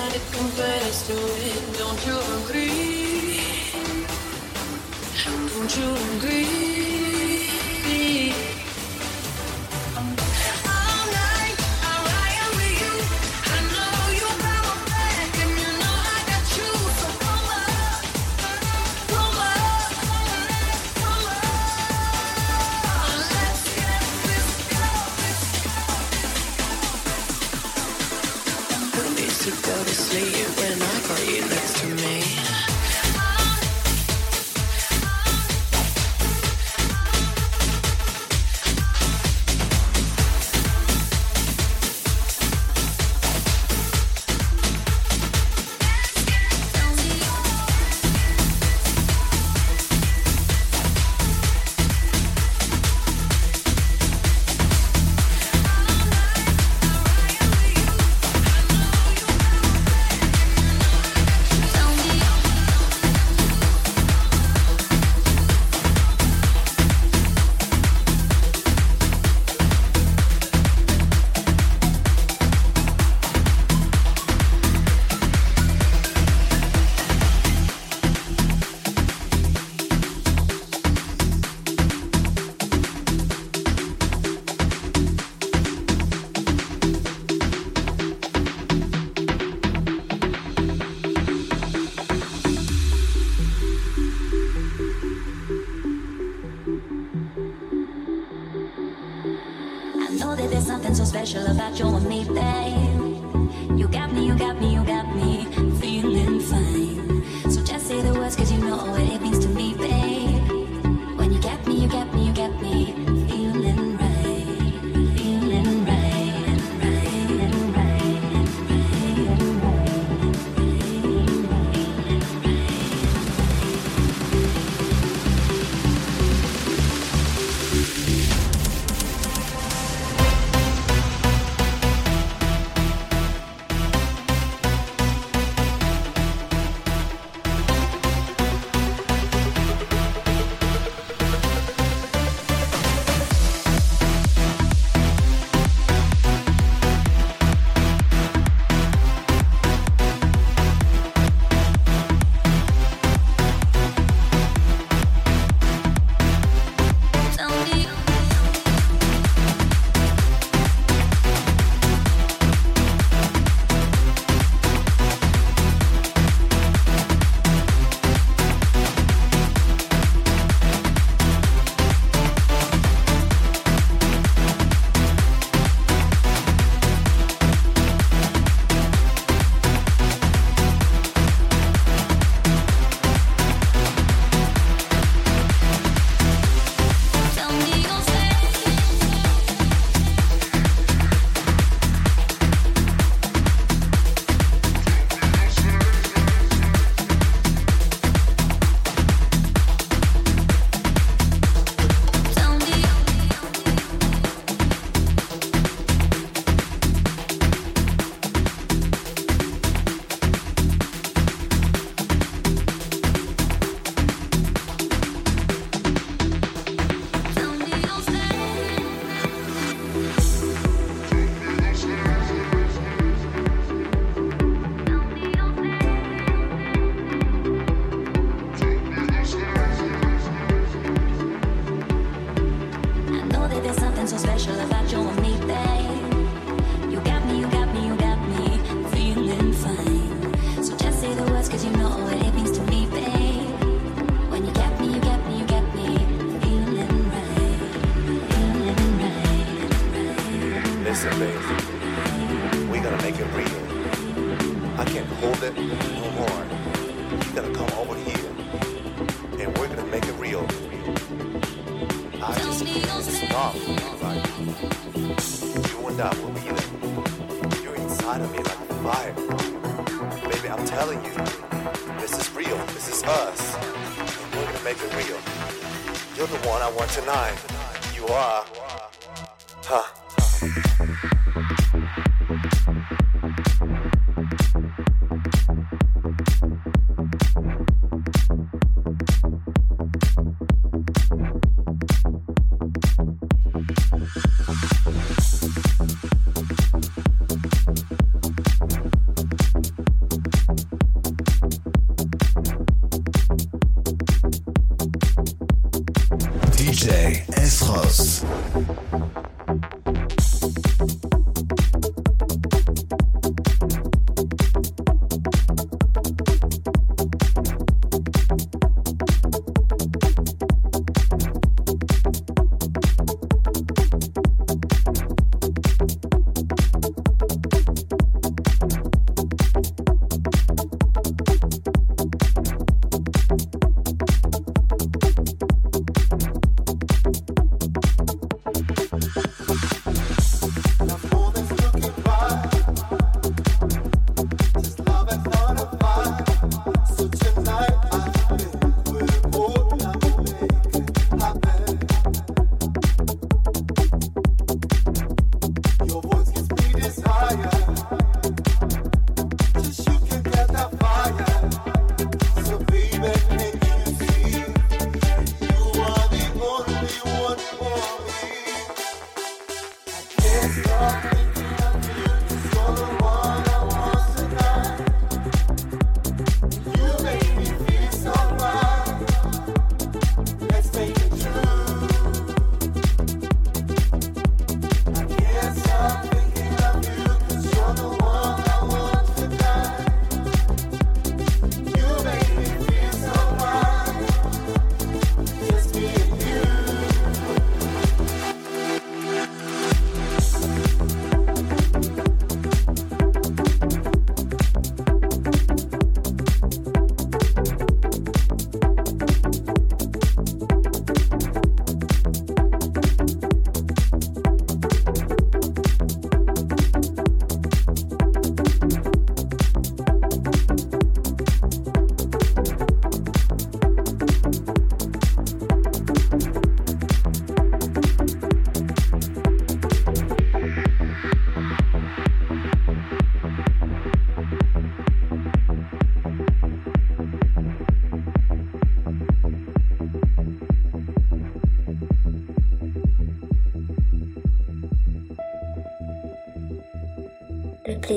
on this planet compares to it. Don't you agree?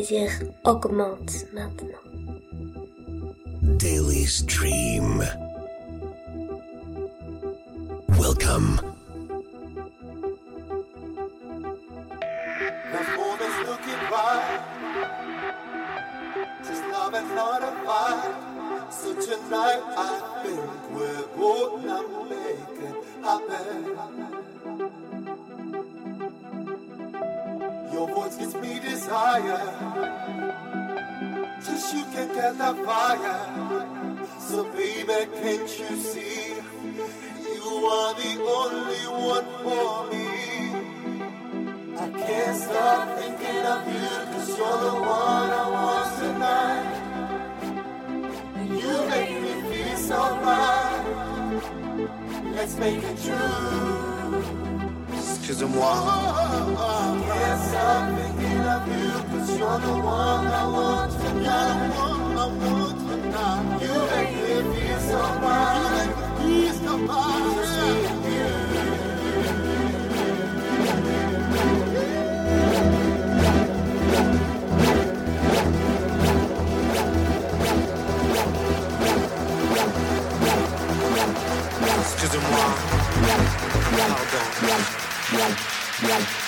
Plaisir augmente maintenant. Delice Dream. Welcome. The moment's looking right. Just love and not a fight. So tonight I think we're gonna make it happen. Voice gives me desire. Just you can get that fire. So baby, can't you see? You are the only one for me. I can't stop thinking of you Cause you're the one I want tonight And you make me feel so right Let's make it true Excusez-moi. I can't stop thinking of you Cause you're the one I want You make me feel so You make me feel so. Thank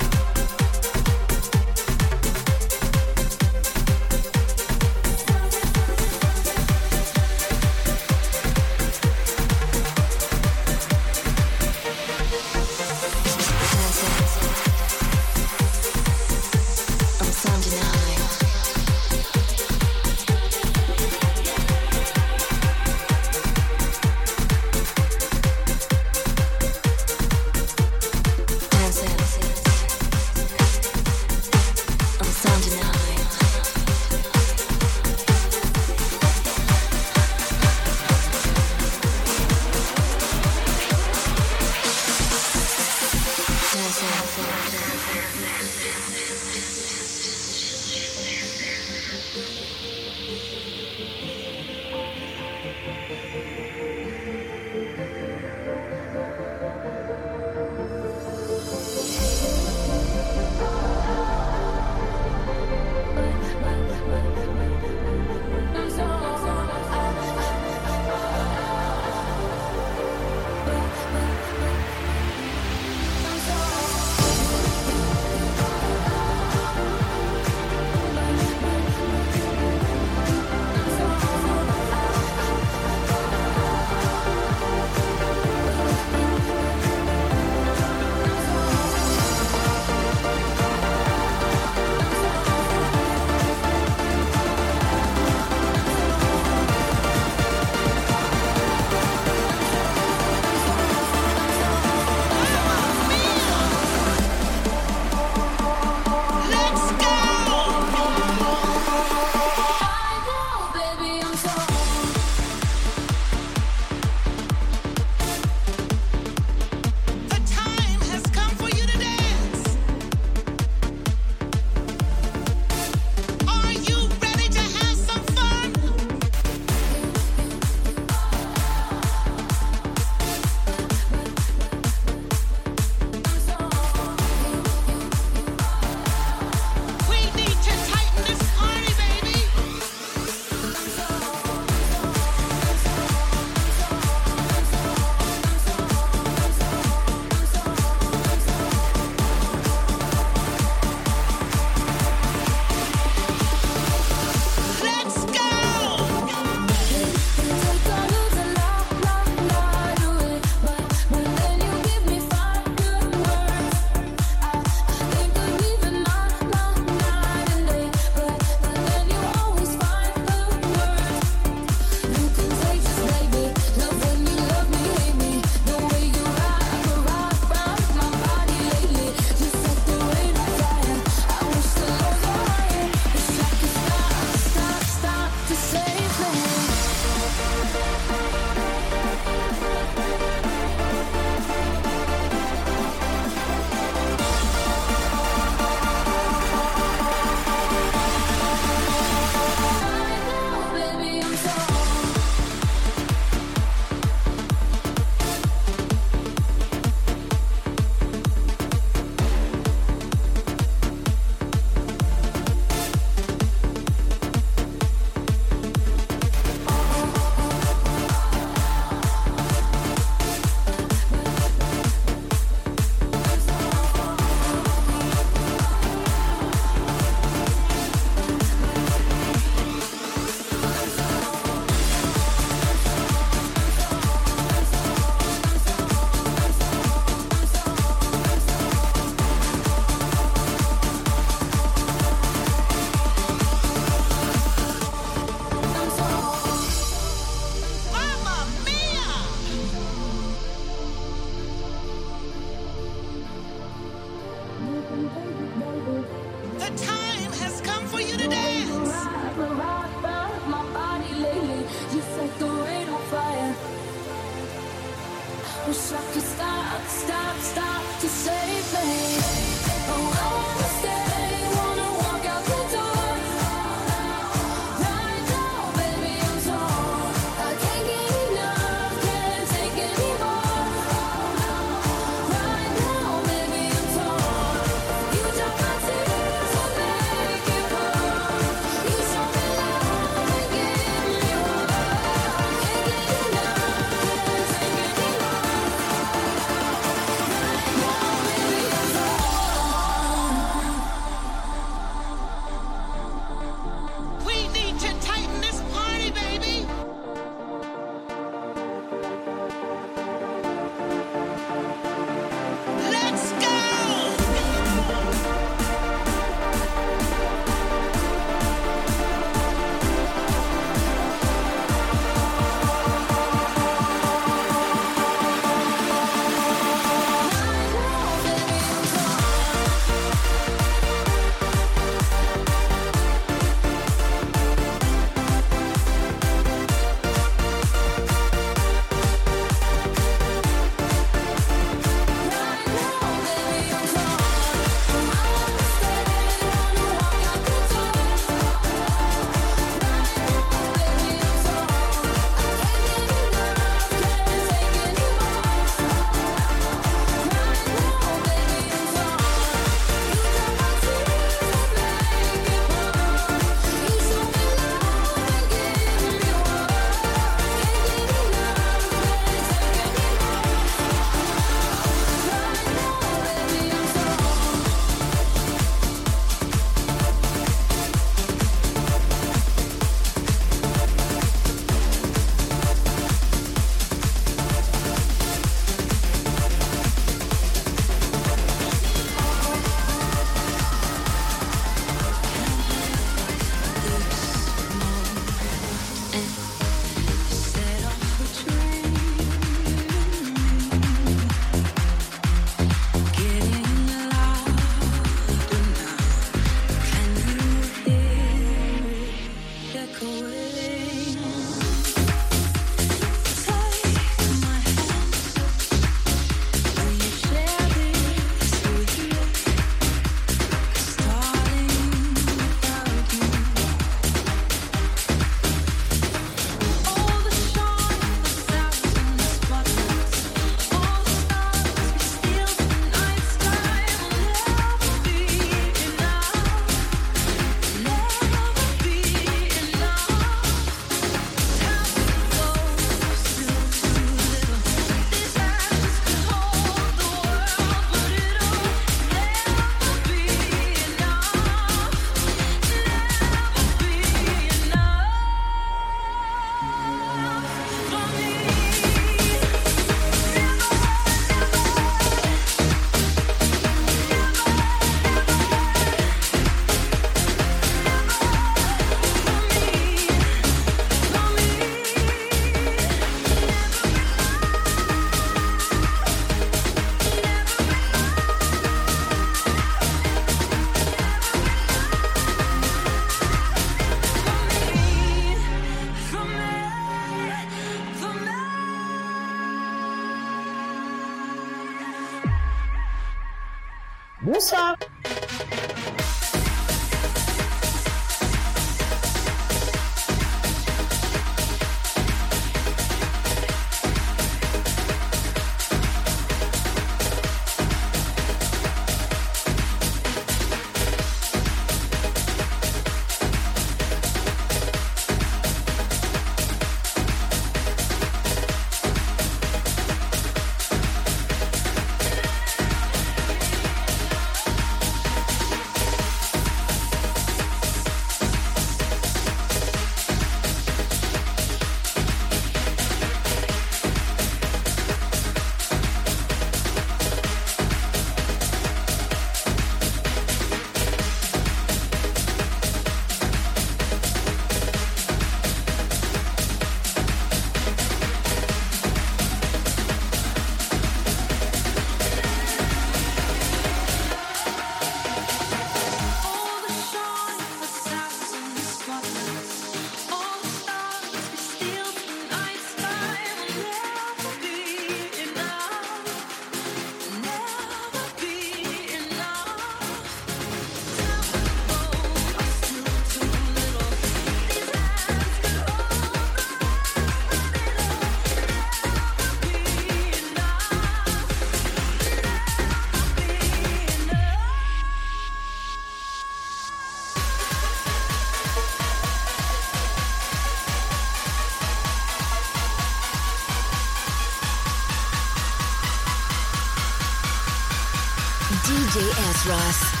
DJ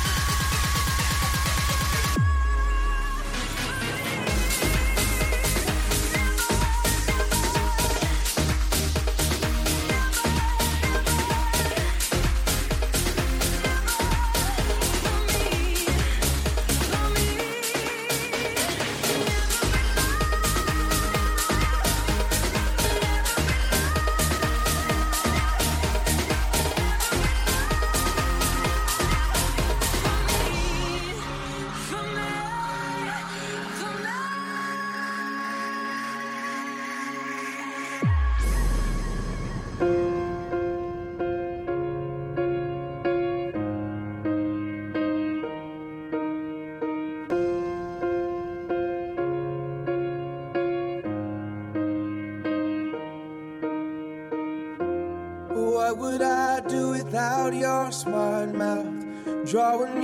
without your smart mouth? Drawing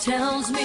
tells me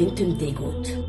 gewinnt im Degut.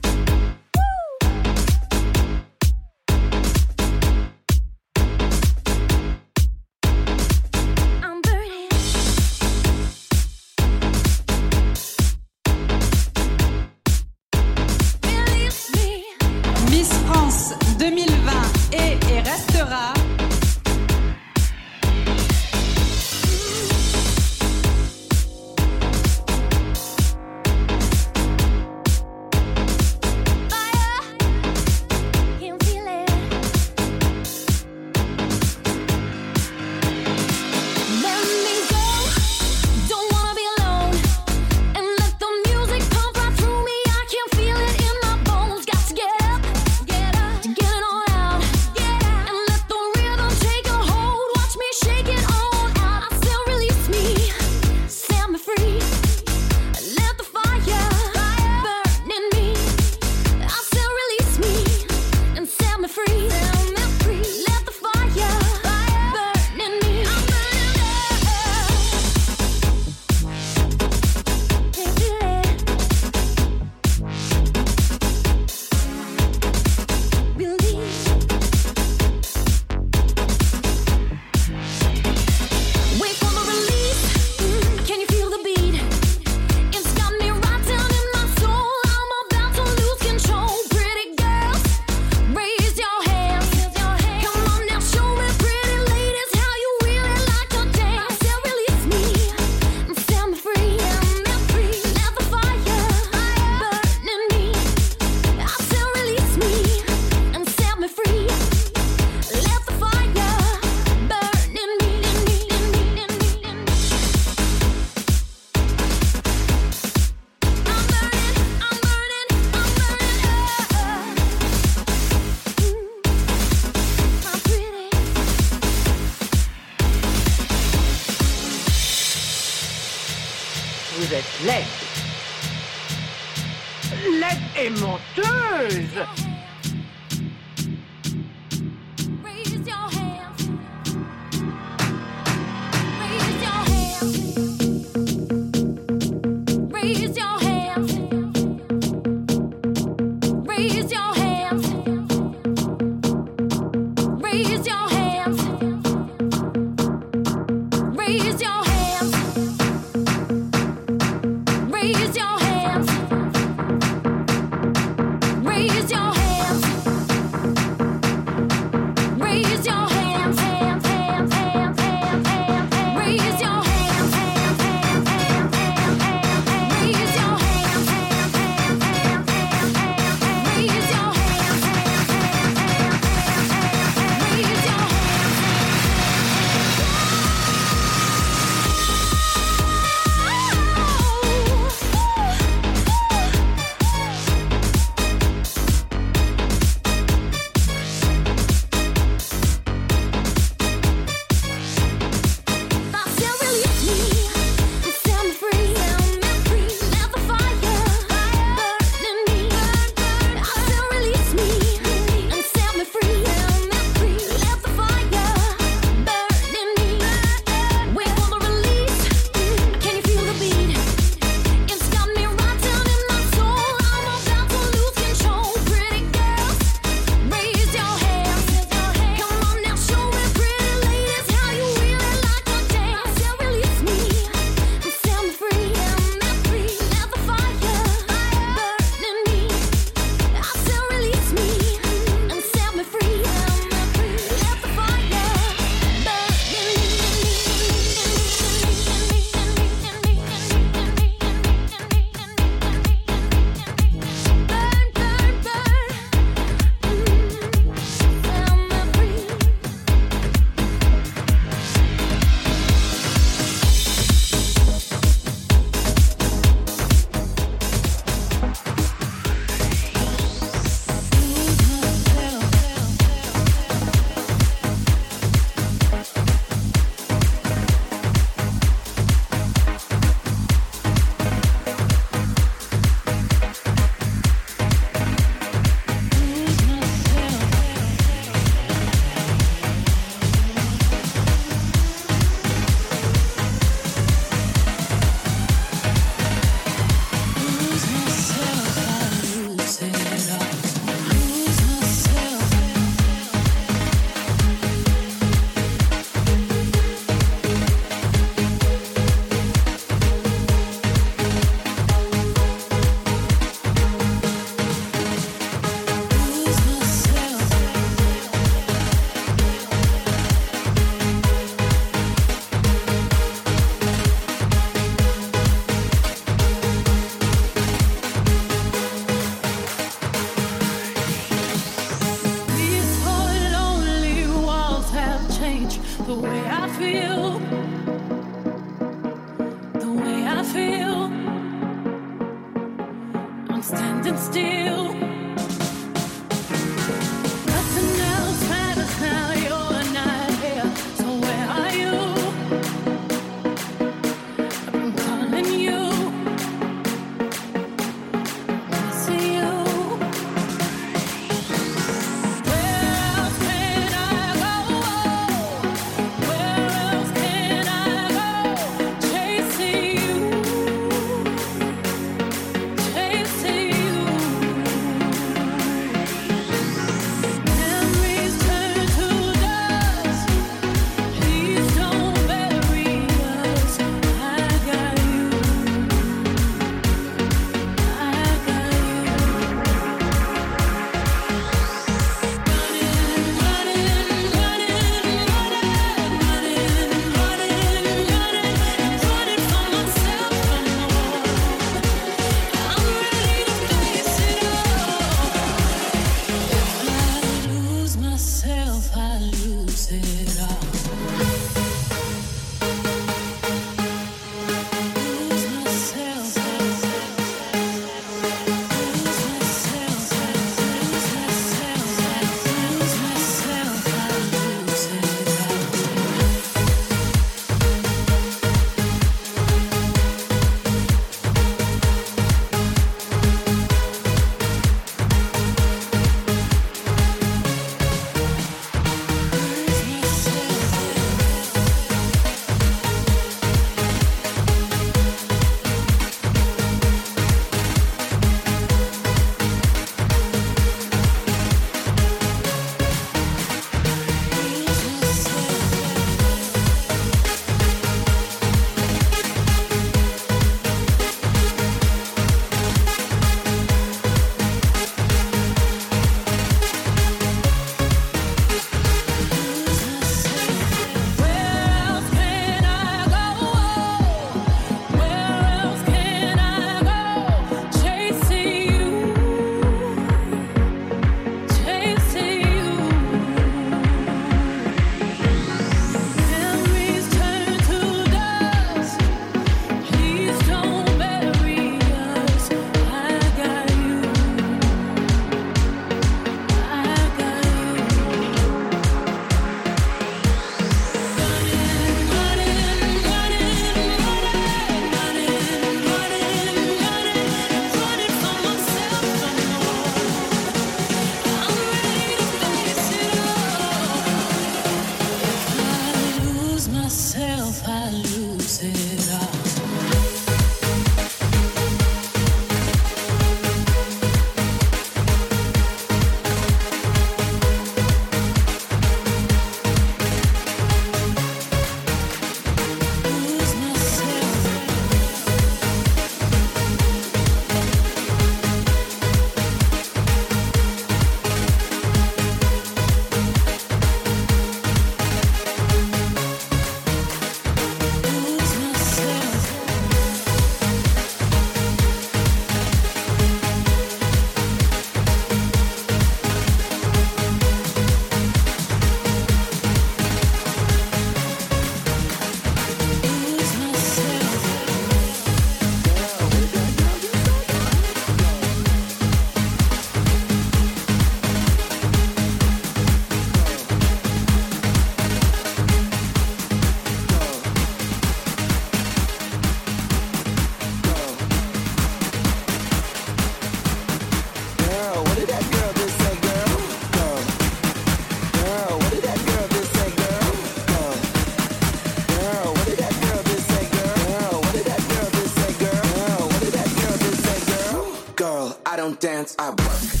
don't dance, I work.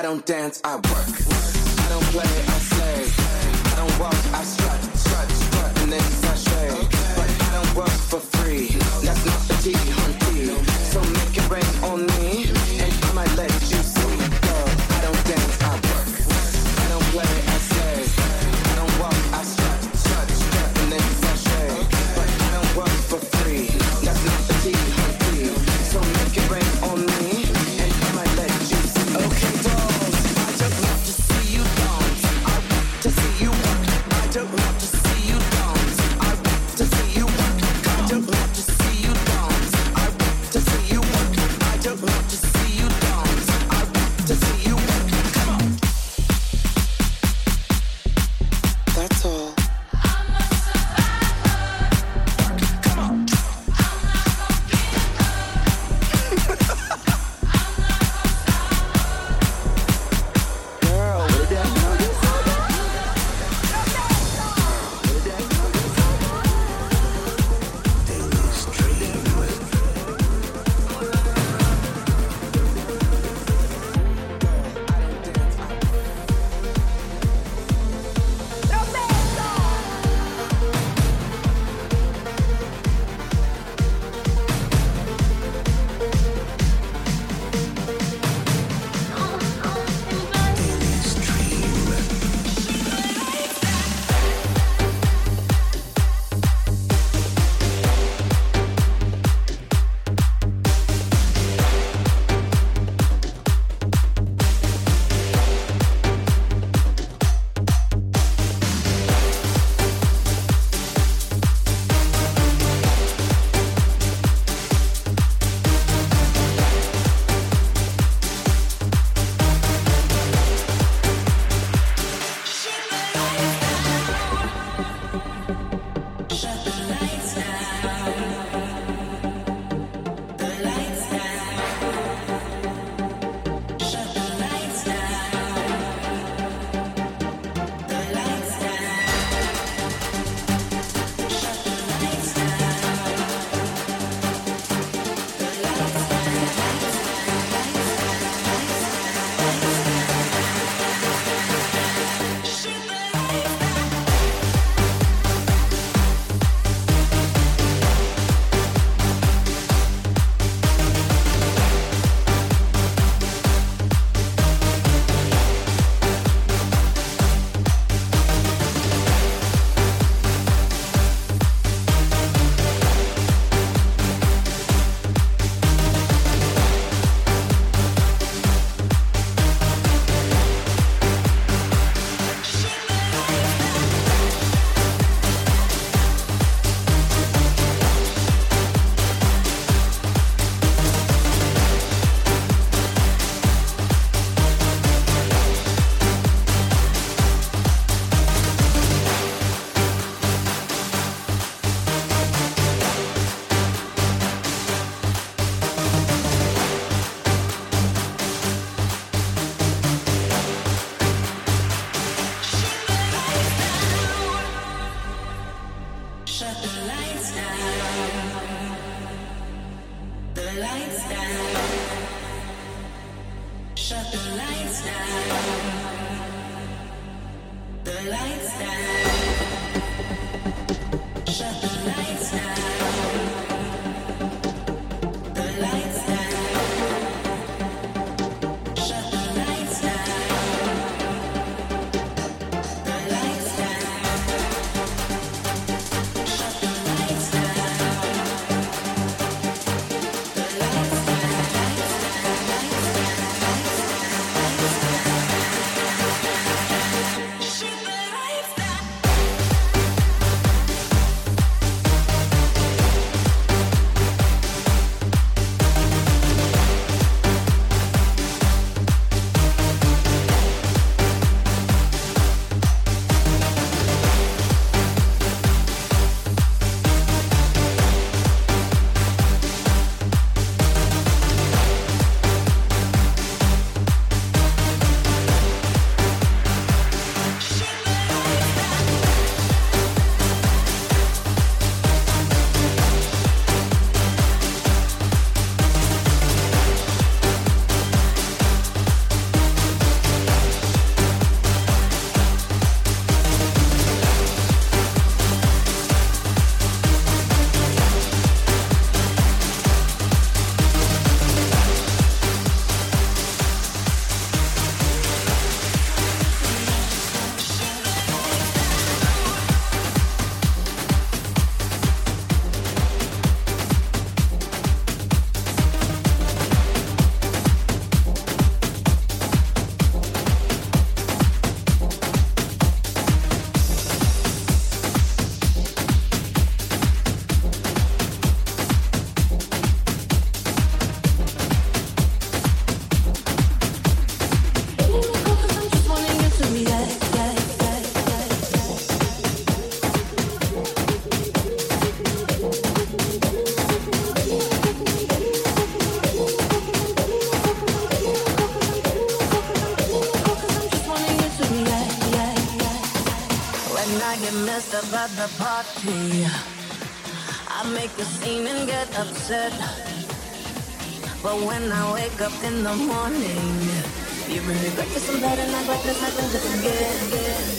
I don't dance, I work. I don't play, I slay. I don't walk, I strut, strut, strut, and then sashay. Okay. But I don't work for free. That's not the tea. the party. I make a scene and get upset. But when I wake up in the morning, you really breakfast, I'm better, and I breakfast, I can just forget.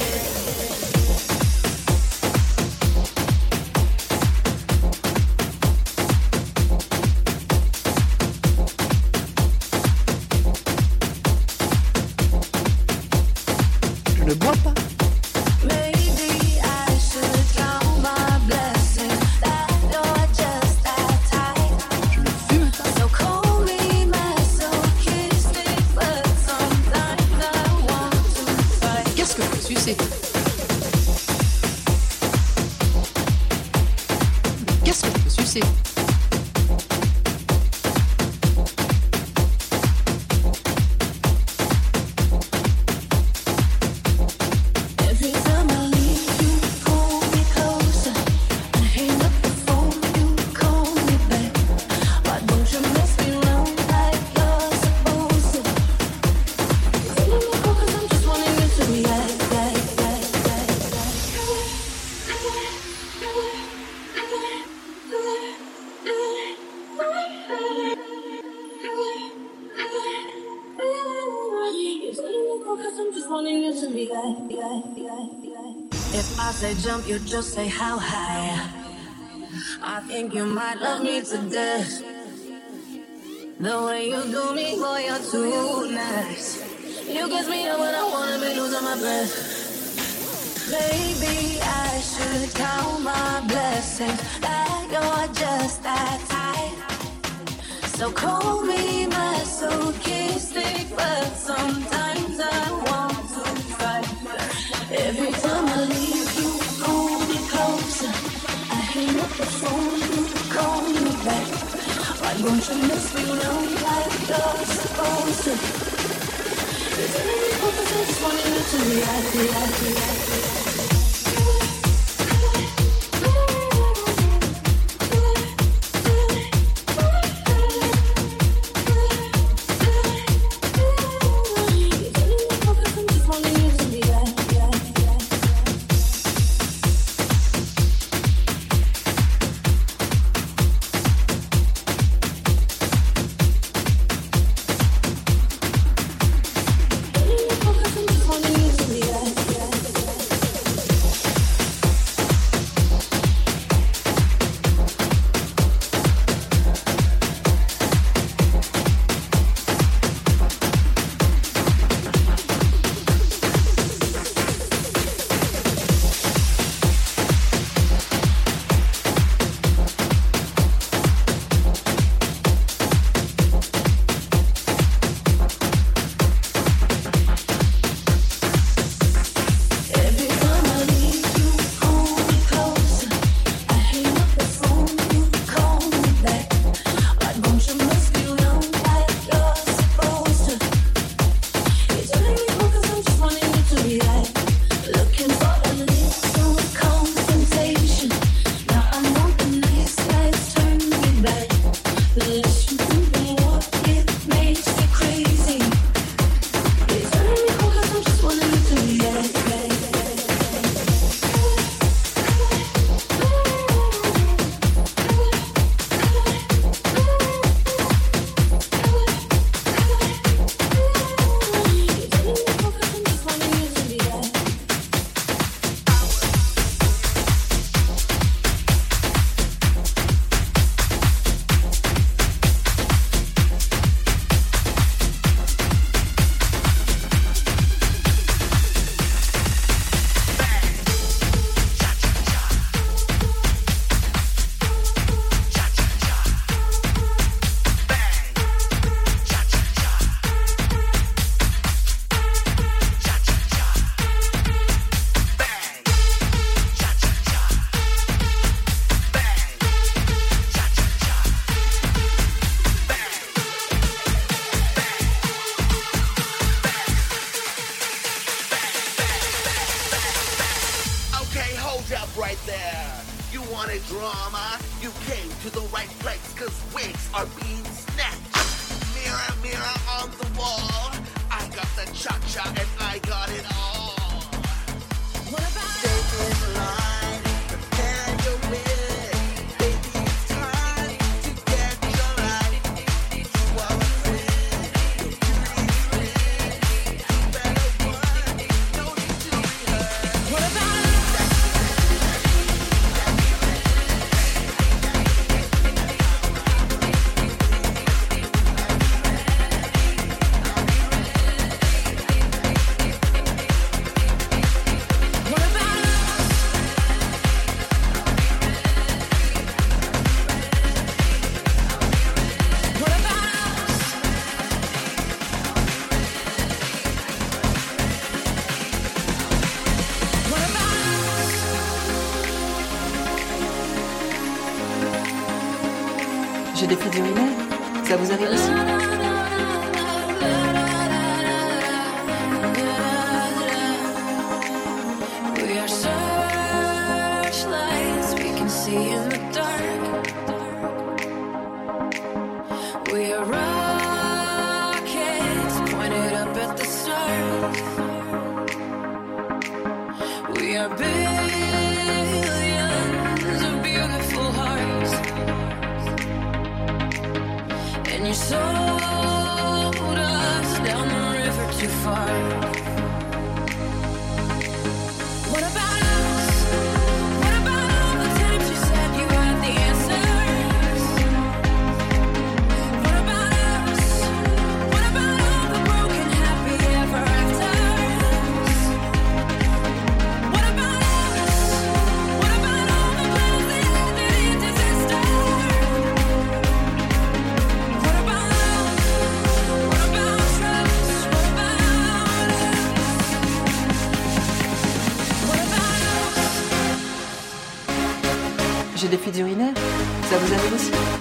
just say how. Emotionless, we know like love's supposed to. Just you to react, react. Urinaires. Ça vous arrive aussi?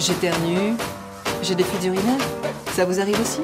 J'éternue, j'ai des fuites urinaires. Ça vous arrive aussi?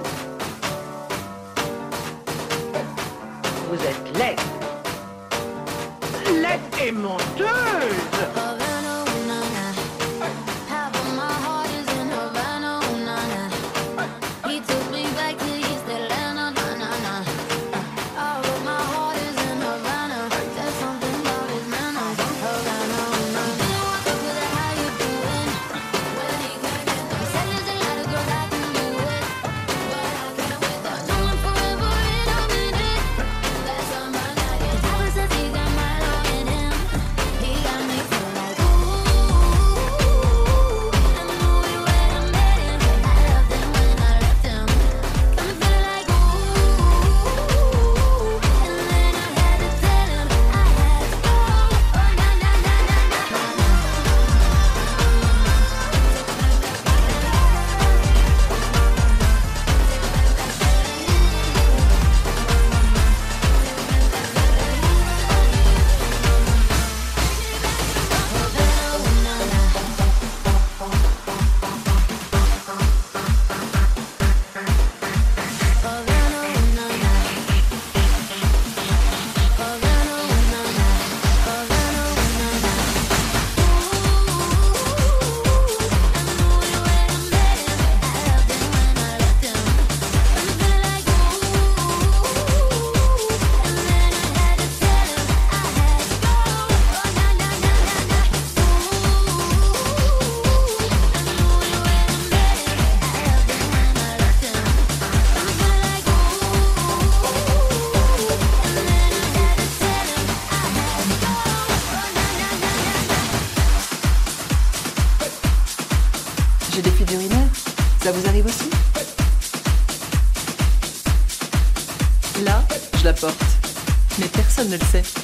gelirse.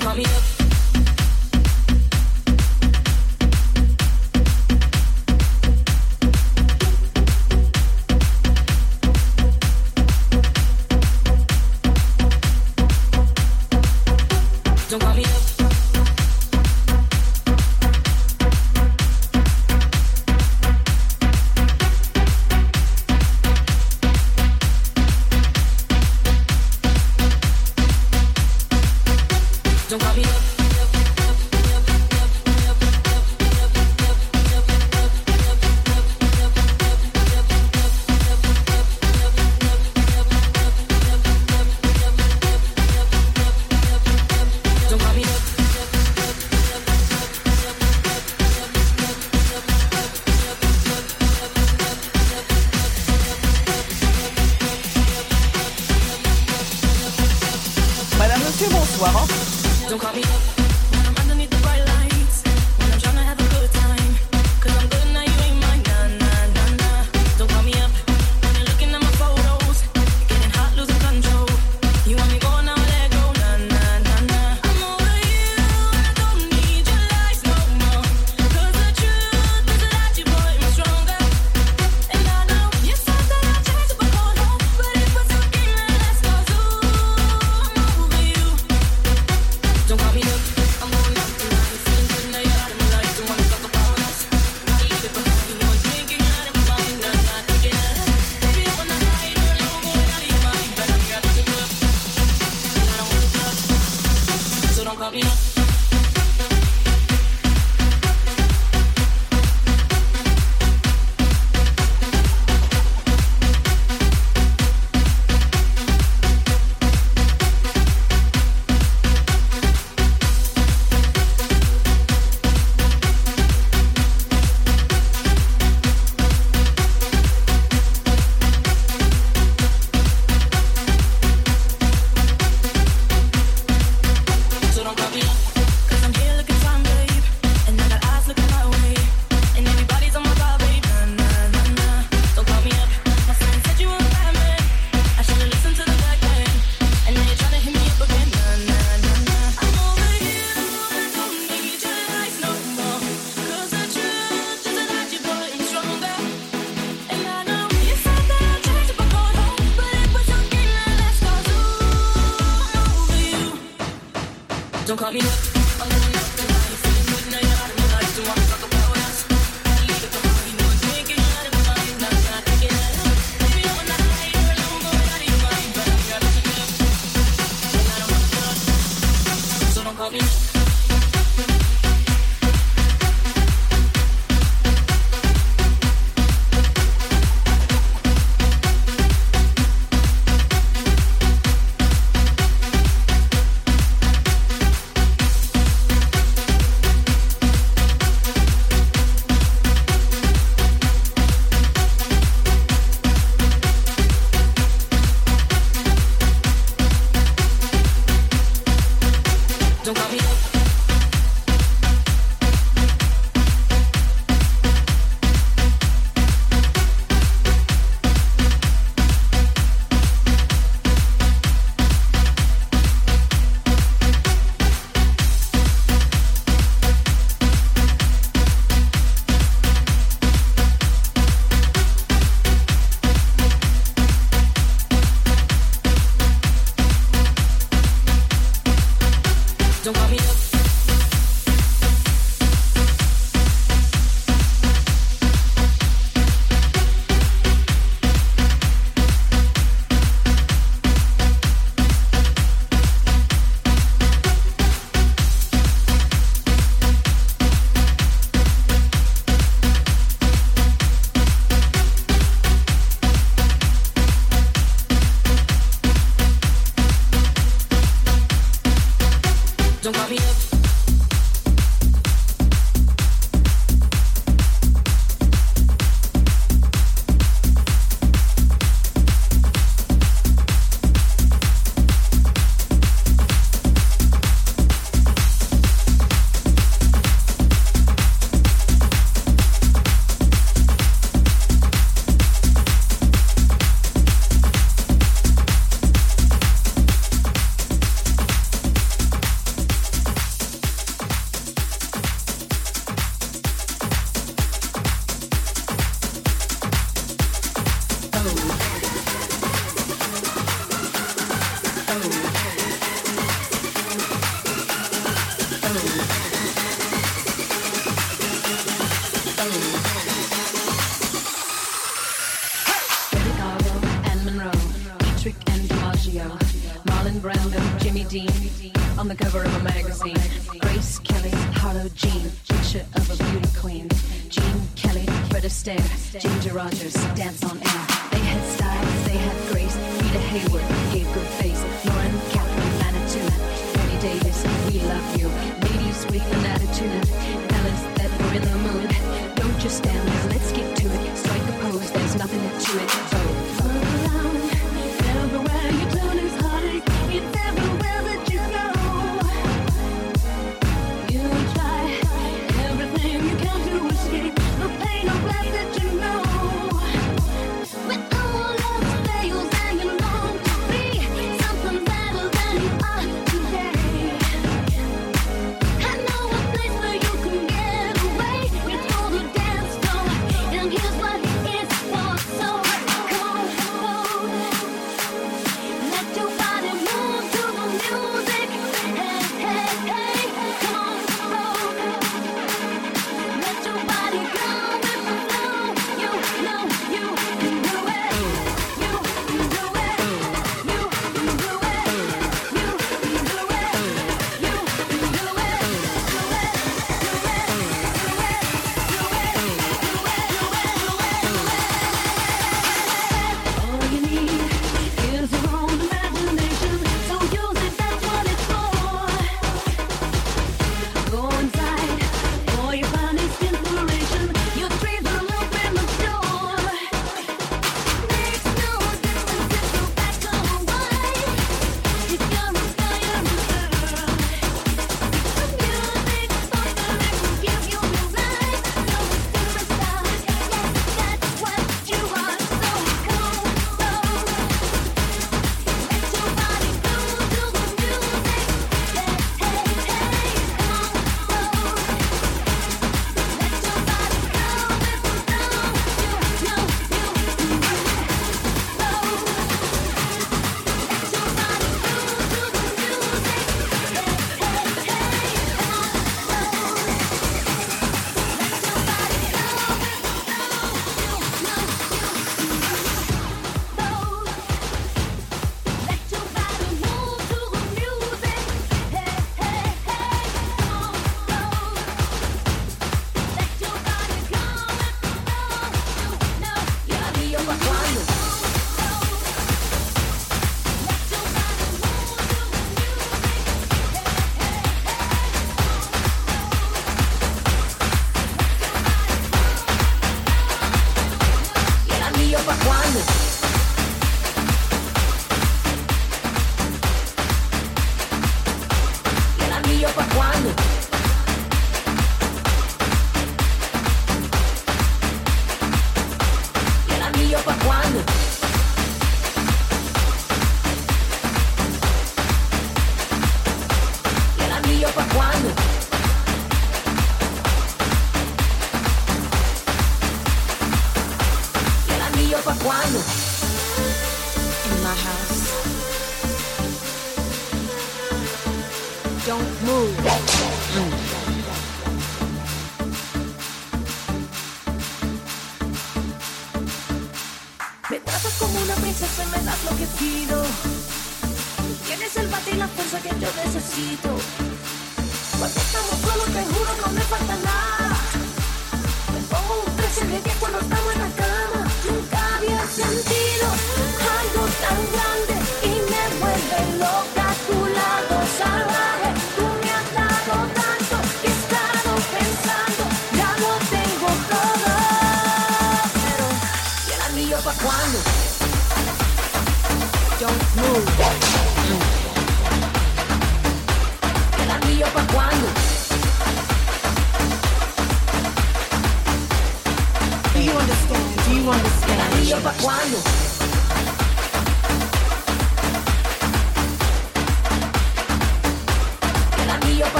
Call me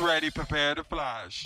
Ready, prepare to flash.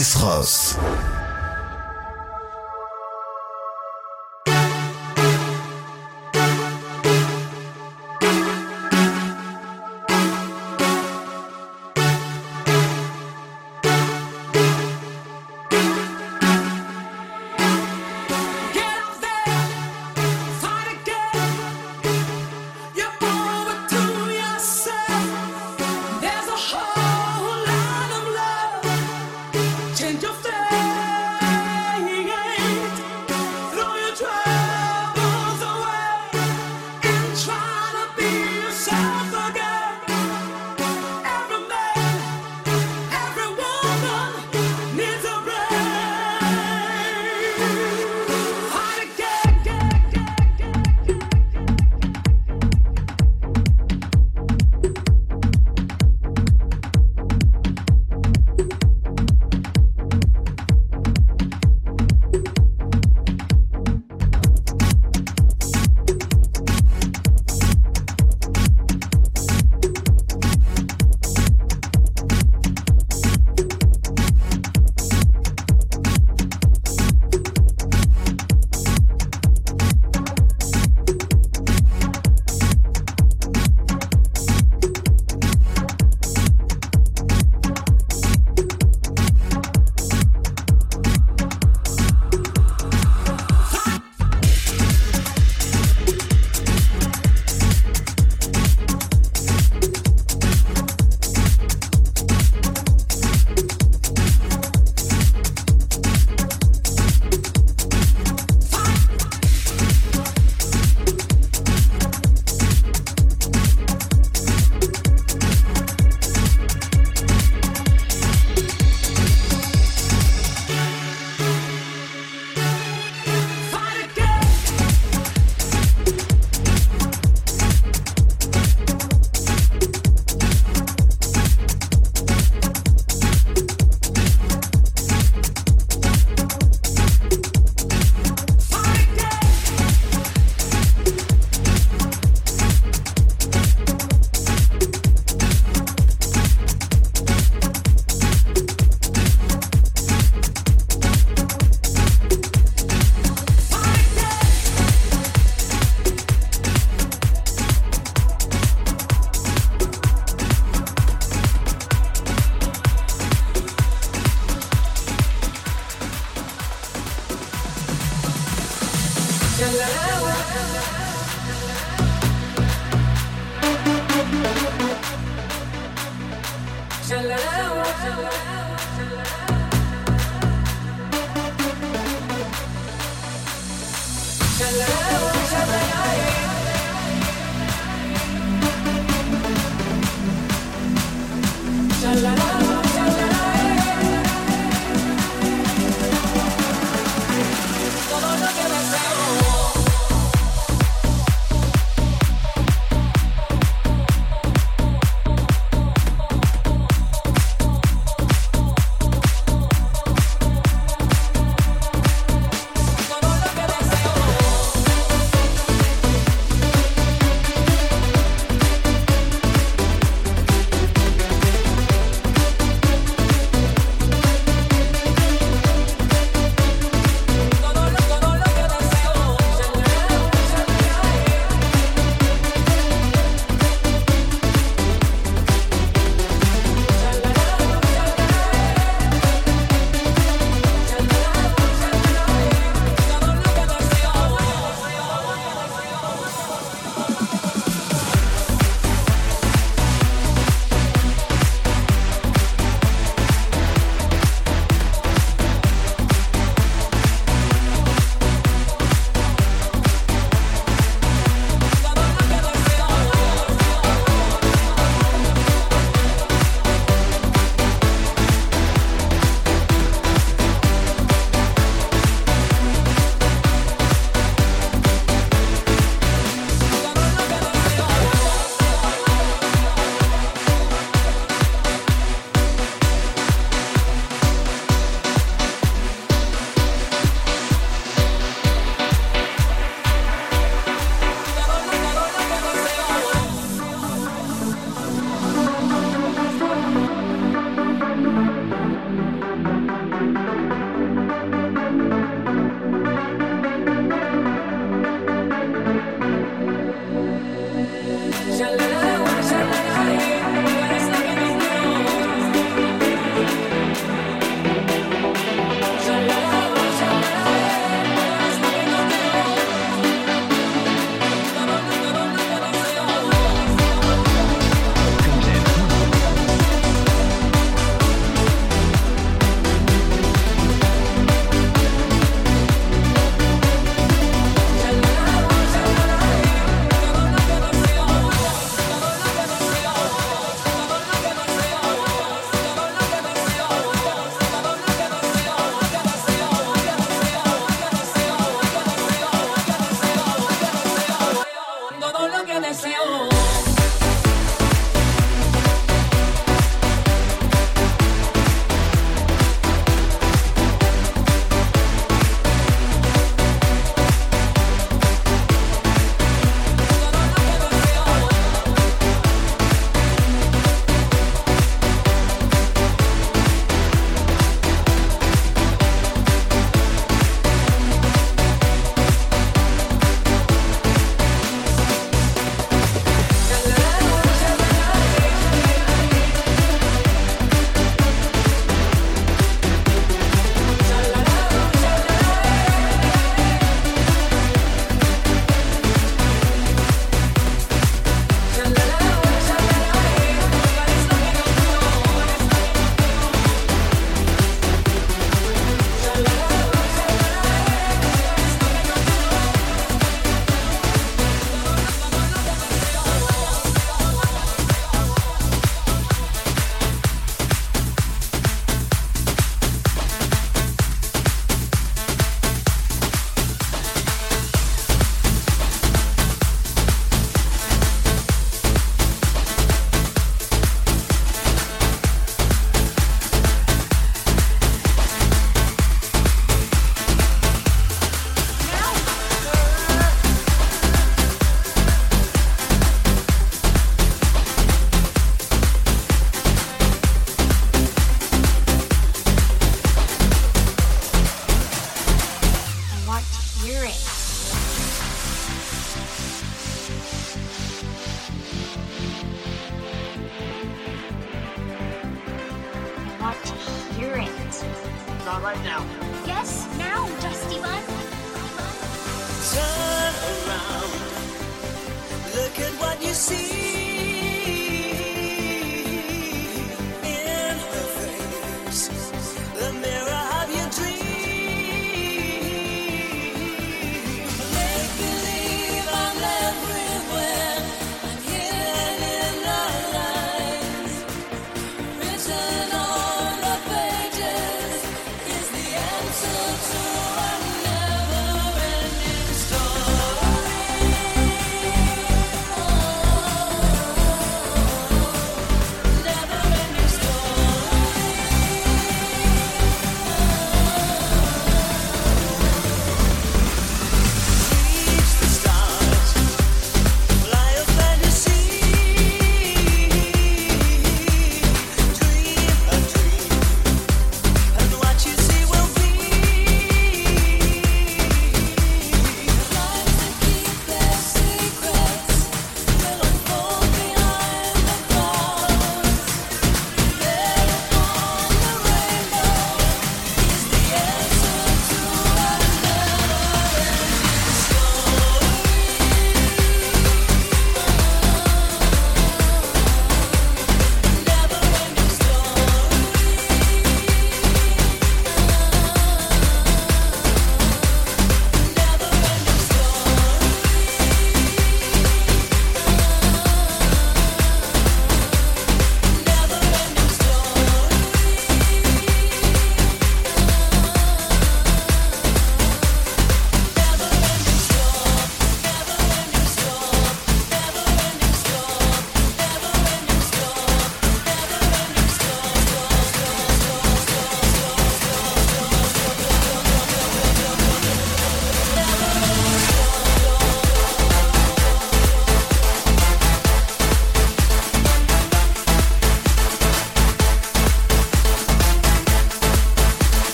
DJ Esros.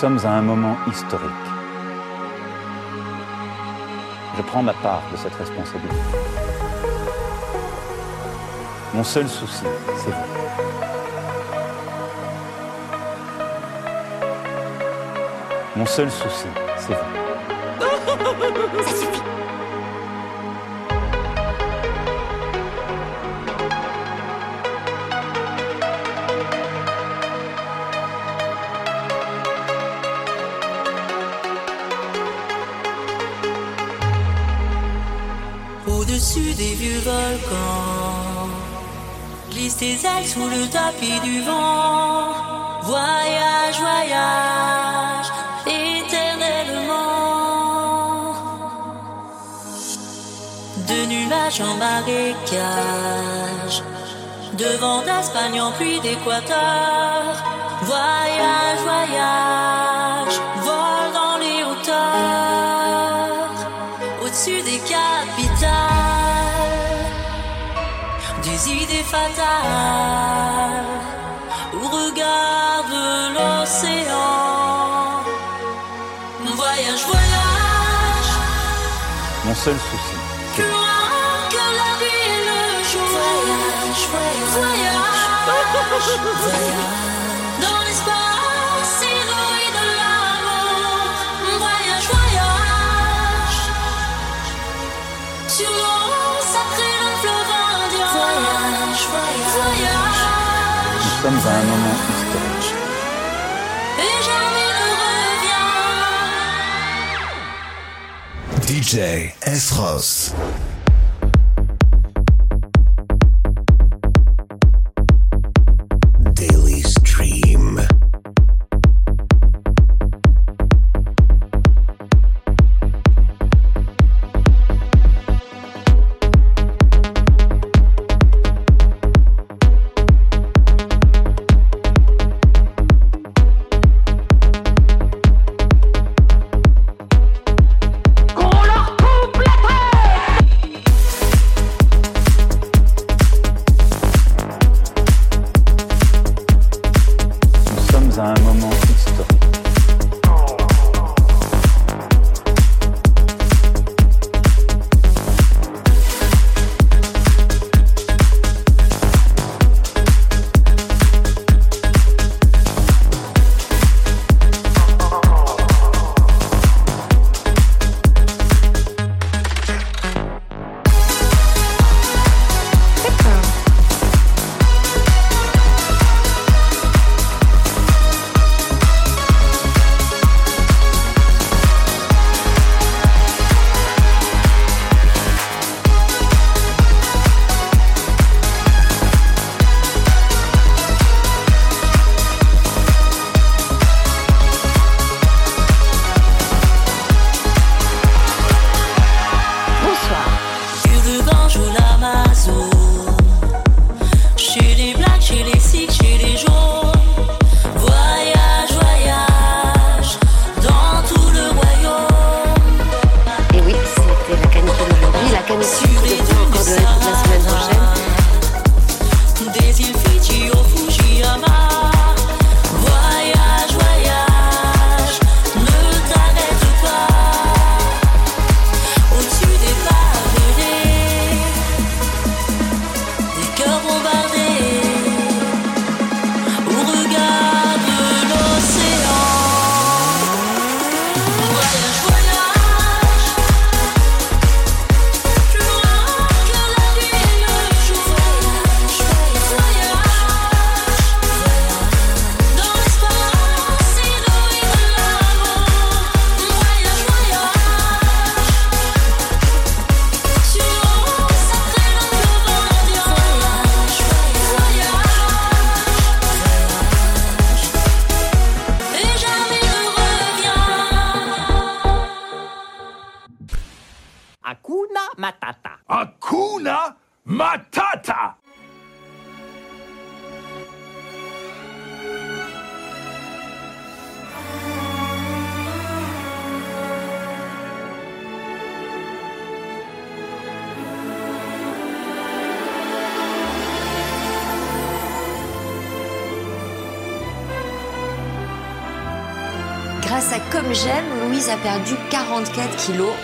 Sommes à un moment historique. Je prends ma part de cette responsabilité. Mon seul souci, c'est vous. Mon seul souci, c'est vous. sous le tapis du vent. Voyage, voyage, éternellement. De nuages en marécage, de vent d'Espagne en pluie d'Équateur. Fatales, ou regarde l'océan. Voyage, voyage, Mon seul souci, plus que la vie et le jour. Voyage, voyage, voyage, l'espace sommes à un moment historique. Et jamais ne reviens. DJ Esros. Daily perdu 44 kilos.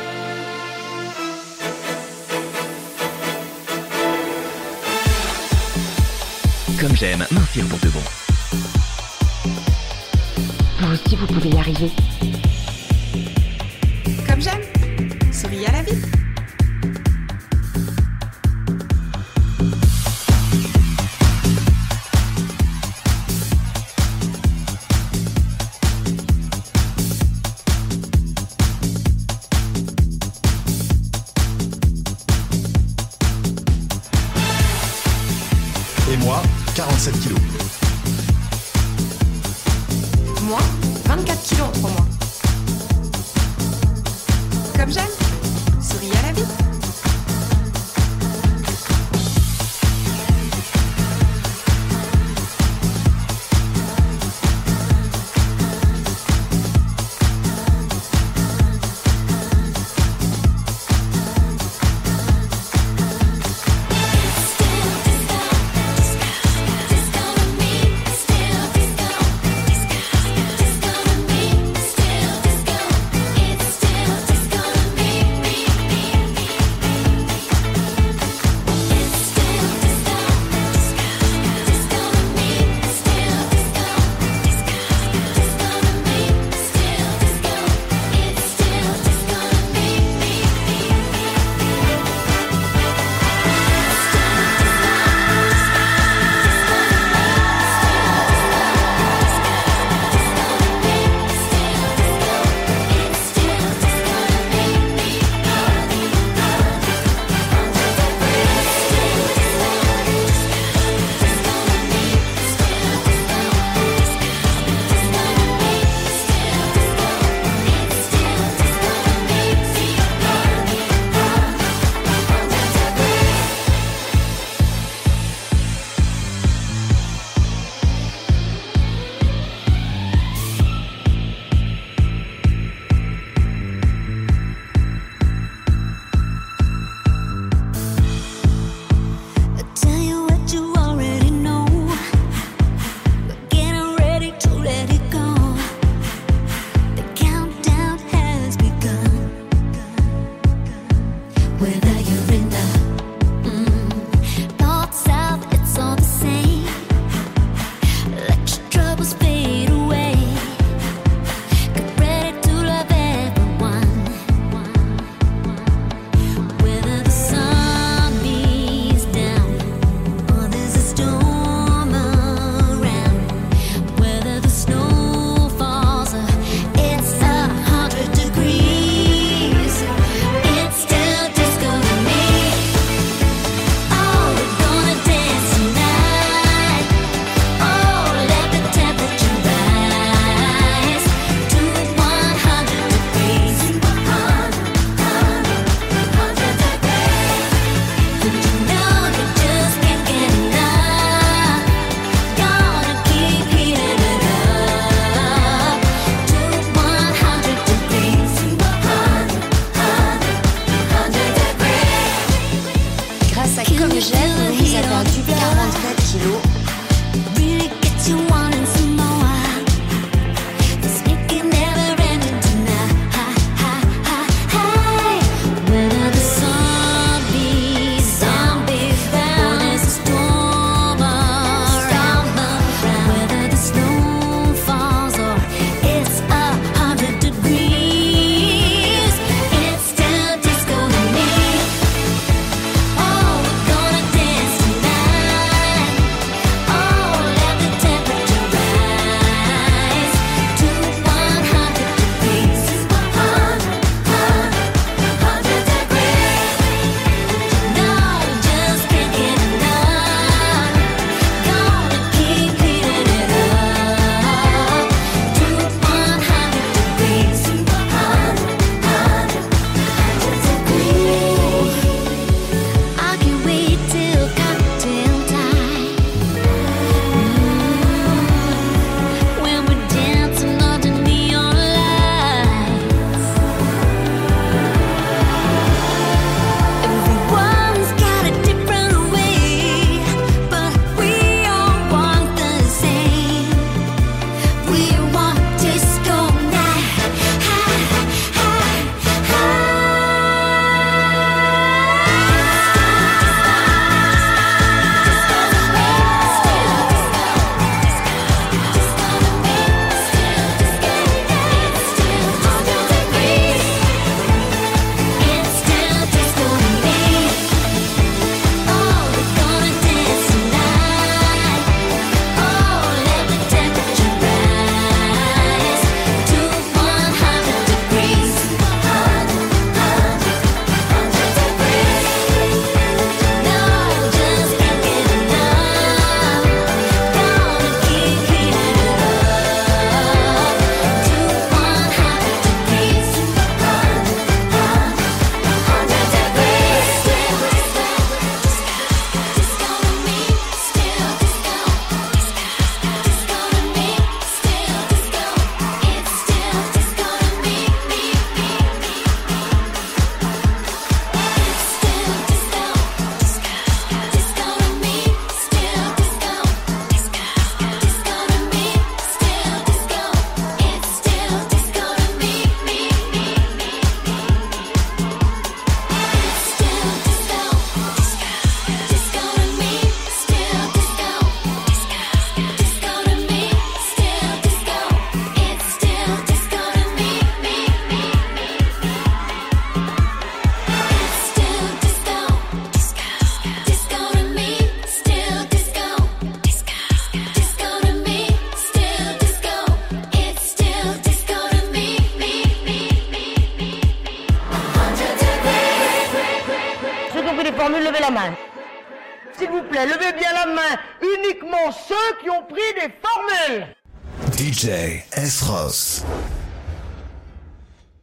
47 kilos. Moi, 24 kilos en 3 mois.